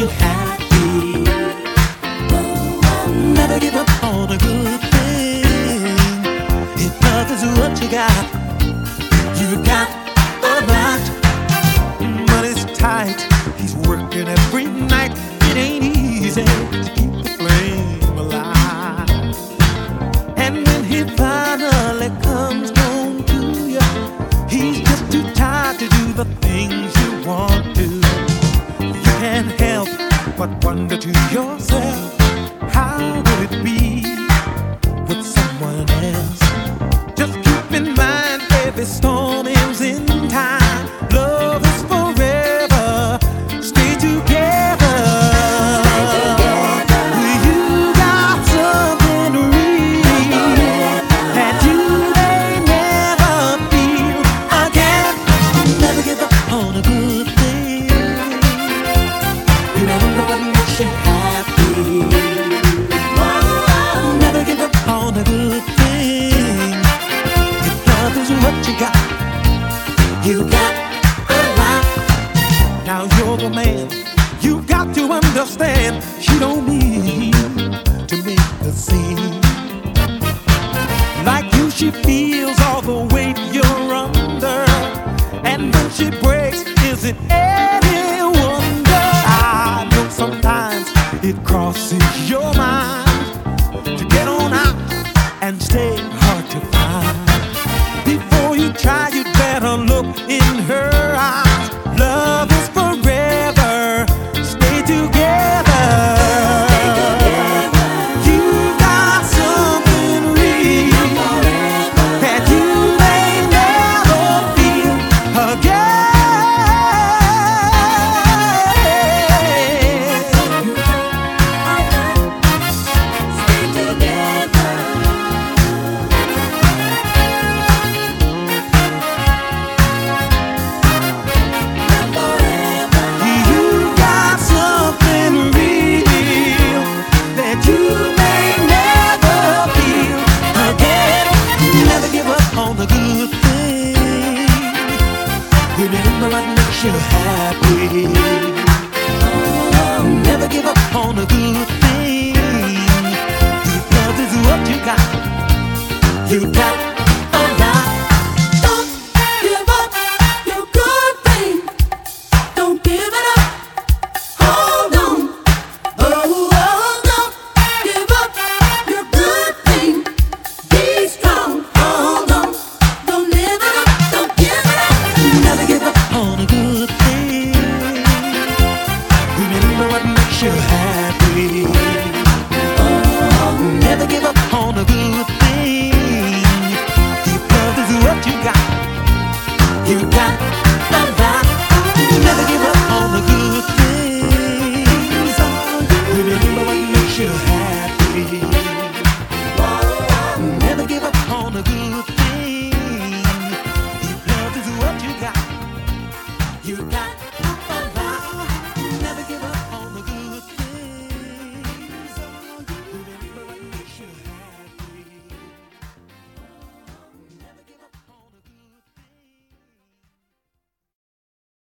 you have